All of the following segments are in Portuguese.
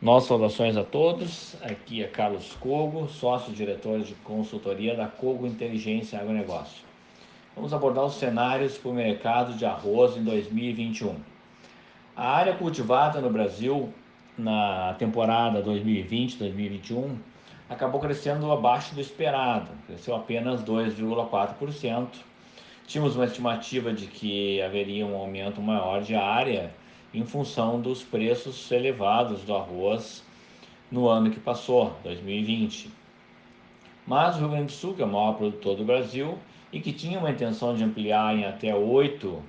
Nossas saudações a todos. Aqui é Carlos Cogo, sócio-diretor de consultoria da Cogo Inteligência Agronegócio. Vamos abordar os cenários para o mercado de arroz em 2021. A área cultivada no Brasil na temporada 2020-2021 acabou crescendo abaixo do esperado, cresceu apenas 2,4%. Tínhamos uma estimativa de que haveria um aumento maior de área em função dos preços elevados do arroz no ano que passou, 2020. Mas o Rio Grande do Sul, que é o maior produtor do Brasil e que tinha uma intenção de ampliar em até 8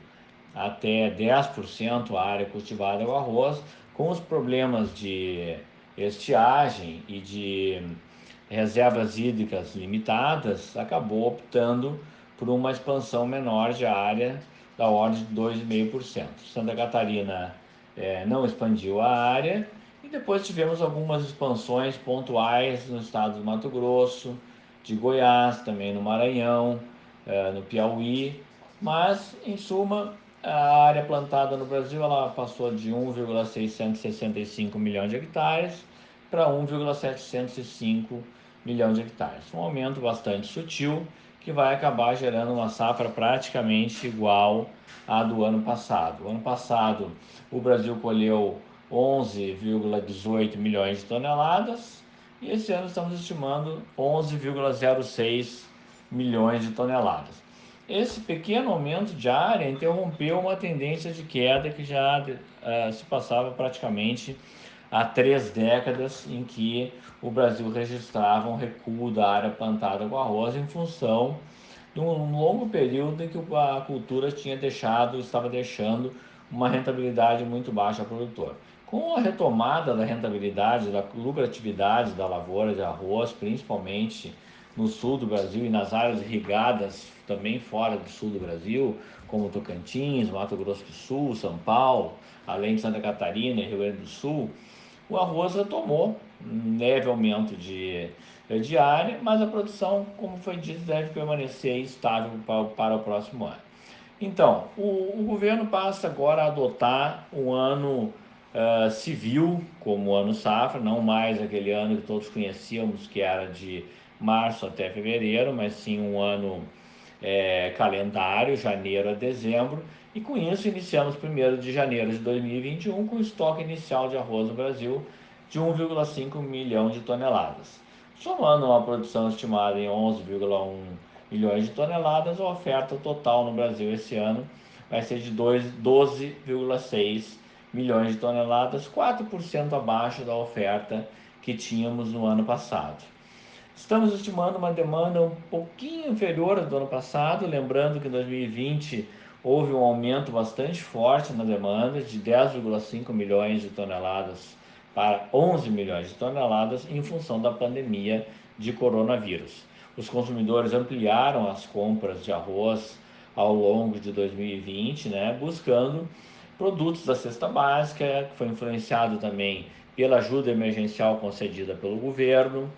até 10% a área cultivada com arroz, com os problemas de estiagem e de reservas hídricas limitadas, acabou optando por uma expansão menor de área da ordem de 2,5%. Santa Catarina é, não expandiu a área e depois tivemos algumas expansões pontuais no estado do Mato Grosso, de Goiás, também no Maranhão, é, no Piauí, mas em suma a área plantada no Brasil ela passou de 1,665 milhões de hectares para 1,705 milhões de hectares. Um aumento bastante sutil que vai acabar gerando uma safra praticamente igual à do ano passado. O ano passado o Brasil colheu 11,18 milhões de toneladas e esse ano estamos estimando 11,06 milhões de toneladas. Esse pequeno aumento de área interrompeu uma tendência de queda que já uh, se passava praticamente há três décadas em que o Brasil registrava um recuo da área plantada com arroz em função de um longo período em que a cultura tinha deixado, estava deixando uma rentabilidade muito baixa ao produtor. Com a retomada da rentabilidade, da lucratividade da lavoura de arroz, principalmente no sul do Brasil e nas áreas irrigadas também fora do sul do Brasil, como Tocantins, Mato Grosso do Sul, São Paulo, além de Santa Catarina e Rio Grande do Sul, o arroz retomou um leve aumento de, de área, mas a produção, como foi dito, deve permanecer estável para, para o próximo ano. Então, o, o, governo passa agora a adotar um ano uh, civil como ano safra, não mais aquele ano que todos conhecíamos, que era de março até fevereiro, mas sim um ano é, calendário, janeiro a dezembro, e com isso iniciamos 1 de janeiro de 2021 com o estoque inicial de arroz no Brasil de 1,5 milhão de toneladas. Somando uma produção estimada em 11,1 milhões de toneladas, a oferta total no Brasil esse ano vai ser de 12,6 milhões de toneladas, 4% abaixo da oferta que tínhamos no ano passado. Estamos estimando uma demanda um pouquinho inferior do ano passado, lembrando que em 2020 houve um aumento bastante forte na demanda, de 10,5 milhões de toneladas para 11 milhões de toneladas, em função da pandemia de coronavírus. Os consumidores ampliaram as compras de arroz ao longo de 2020, né, buscando produtos da cesta básica, que foi influenciado também pela ajuda emergencial concedida pelo governo,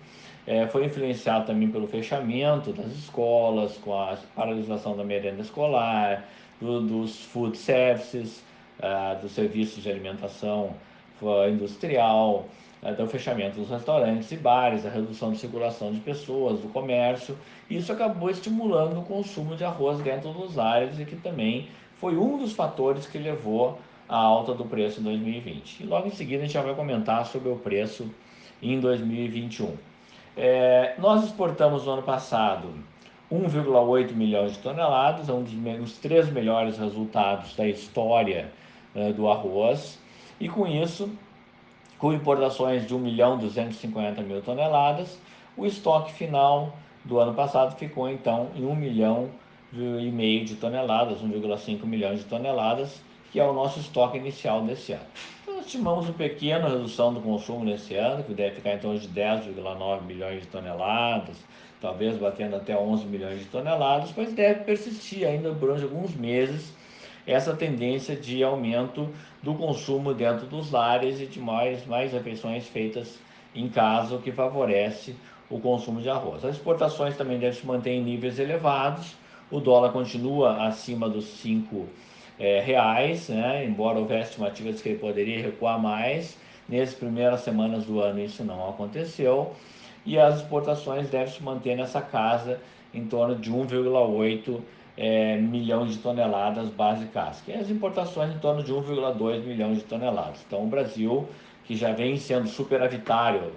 é, foi influenciado também pelo fechamento das escolas, com a paralisação da merenda escolar, do, dos food services, uh, dos serviços de alimentação industrial, uh, do fechamento dos restaurantes e bares, a redução de circulação de pessoas, do comércio. Isso acabou estimulando o consumo de arroz dentro dos áreas e que também foi um dos fatores que levou à alta do preço em 2020. E logo em seguida a gente já vai comentar sobre o preço em 2021. É, nós exportamos no ano passado 1,8 milhões de toneladas, é um dos três melhores resultados da história né, do arroz, e com isso, com importações de 1 milhão 250 mil toneladas, o estoque final do ano passado ficou então em 1 milhão e meio de toneladas, 1,5 milhões de toneladas, que é o nosso estoque inicial desse ano. Estimamos uma pequena redução do consumo nesse ano, que deve ficar em torno de 10,9 milhões de toneladas, talvez batendo até 11 milhões de toneladas, mas deve persistir ainda durante alguns meses essa tendência de aumento do consumo dentro dos lares e de mais, mais refeições feitas em casa, o que favorece o consumo de arroz. As exportações também devem se manter em níveis elevados, o dólar continua acima dos 5 é, reais, né? embora houvesse estimativas que ele poderia recuar mais, Nessas primeiras semanas do ano isso não aconteceu e as exportações devem se manter nessa casa em torno de 1,8 é, milhões de toneladas base casca. E as importações em torno de 1,2 milhões de toneladas. Então o Brasil, que já vem sendo superavitário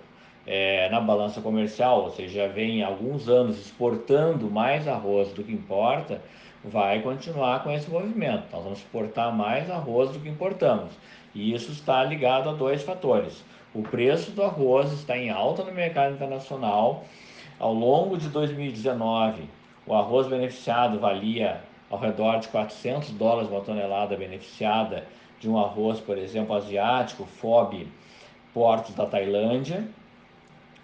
é, na balança comercial, ou seja, já vem há alguns anos exportando mais arroz do que importa, vai continuar com esse movimento. Nós vamos exportar mais arroz do que importamos. E isso está ligado a dois fatores. O preço do arroz está em alta no mercado internacional. Ao longo de 2019, o arroz beneficiado valia ao redor de 400 dólares uma tonelada beneficiada de um arroz, por exemplo, asiático, FOB, portos da Tailândia.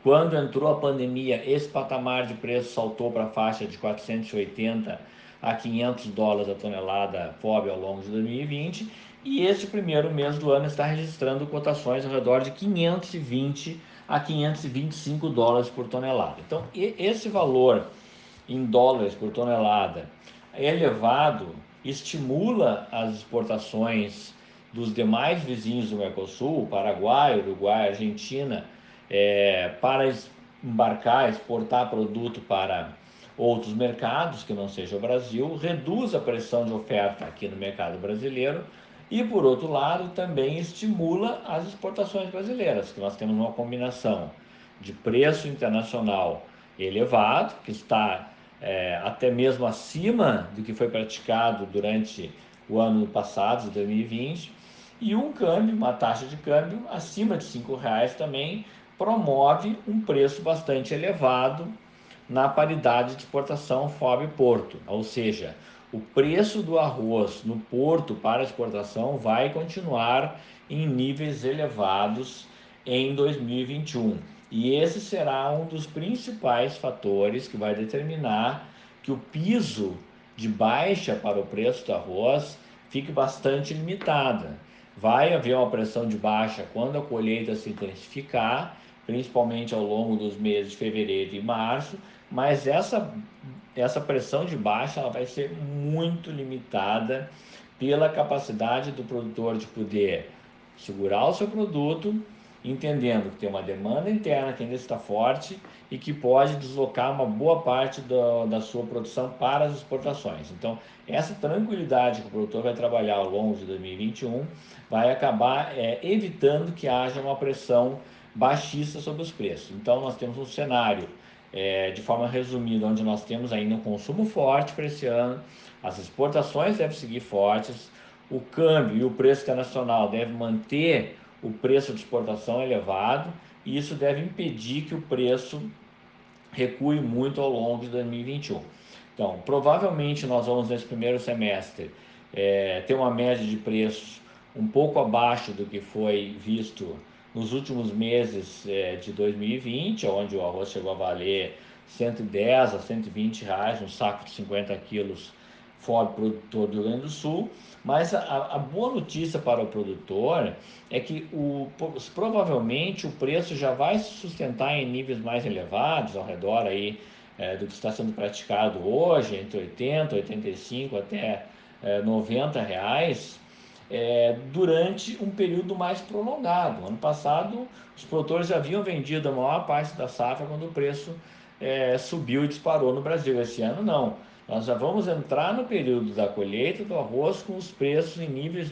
Quando entrou a pandemia, esse patamar de preço saltou para a faixa de 480 a 500 dólares a tonelada FOB ao longo de 2020 e este primeiro mês do ano está registrando cotações ao redor de 520 a 525 dólares por tonelada. Então, esse valor em dólares por tonelada elevado estimula as exportações dos demais vizinhos do Mercosul, Paraguai, Uruguai, Argentina, é, para embarcar, exportar produto para outros mercados que não seja o Brasil, reduz a pressão de oferta aqui no mercado brasileiro e, por outro lado, também estimula as exportações brasileiras, que nós temos uma combinação de preço internacional elevado, que está é, até mesmo acima do que foi praticado durante o ano passado, de 2020, e um câmbio, uma taxa de câmbio acima de R$ reais também, promove um preço bastante elevado na paridade de exportação FOB-Porto, ou seja, o preço do arroz no porto para exportação vai continuar em níveis elevados em 2021. E esse será um dos principais fatores que vai determinar que o piso de baixa para o preço do arroz fique bastante limitada. Vai haver uma pressão de baixa quando a colheita se intensificar principalmente ao longo dos meses de fevereiro e março, mas essa, essa pressão de baixa ela vai ser muito limitada pela capacidade do produtor de poder segurar o seu produto, entendendo que tem uma demanda interna que ainda está forte e que pode deslocar uma boa parte do, da sua produção para as exportações. Então, essa tranquilidade que o produtor vai trabalhar ao longo de 2021 vai acabar é, evitando que haja uma pressão baixista sobre os preços. Então, nós temos um cenário, é, de forma resumida, onde nós temos ainda um consumo forte para esse ano, as exportações devem seguir fortes, o câmbio e o preço internacional devem manter o preço de exportação elevado, e isso deve impedir que o preço recue muito ao longo de 2021. Então, provavelmente nós vamos nesse primeiro semestre é, ter uma média de preços um pouco abaixo do que foi visto nos últimos meses é, de 2020, onde o arroz chegou a valer 110 a 120 reais, um saco de 50 quilos fora produtor do Rio Grande do Sul, mas a, a, boa notícia para o produtor é que o, provavelmente o preço já vai se sustentar em níveis mais elevados, ao redor aí é, do que está sendo praticado hoje, entre 80, 85 até é, 90 reais, é, durante um período mais prolongado. Ano passado, os produtores já haviam vendido a maior parte da safra quando o preço é, subiu e disparou no Brasil. Esse ano, não. Nós já vamos entrar no período da colheita do arroz com os preços em níveis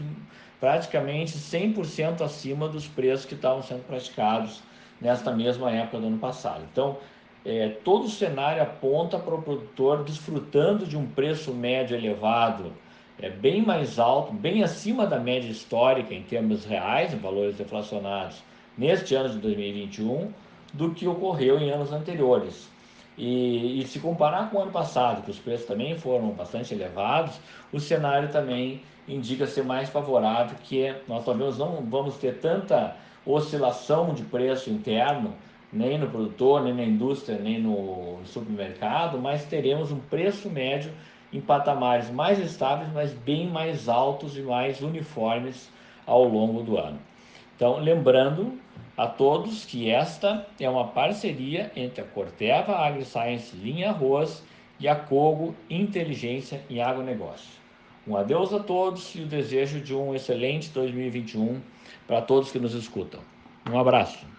praticamente 100% acima dos preços que estavam sendo praticados nesta mesma época do ano passado. Então, é, todo o cenário aponta para o produtor desfrutando de um preço médio elevado é bem mais alto, bem acima da média histórica em termos reais, em valores deflacionados, neste ano de 2021, do que ocorreu em anos anteriores. E, e, se comparar com o ano passado, que os preços também foram bastante elevados, o cenário também indica ser mais favorável, que nós talvez não vamos ter tanta oscilação de preço interno, nem no produtor, nem na indústria, nem no supermercado, mas teremos um preço médio em patamares mais estáveis, mas bem mais altos e mais uniformes ao longo do ano. Então, lembrando a todos que esta é uma parceria entre a Corteva AgriScience Linha Arroz e a Cogo Inteligência em Agronegócio. Um adeus a todos e o desejo de um excelente 2021 para todos que nos escutam. Um abraço.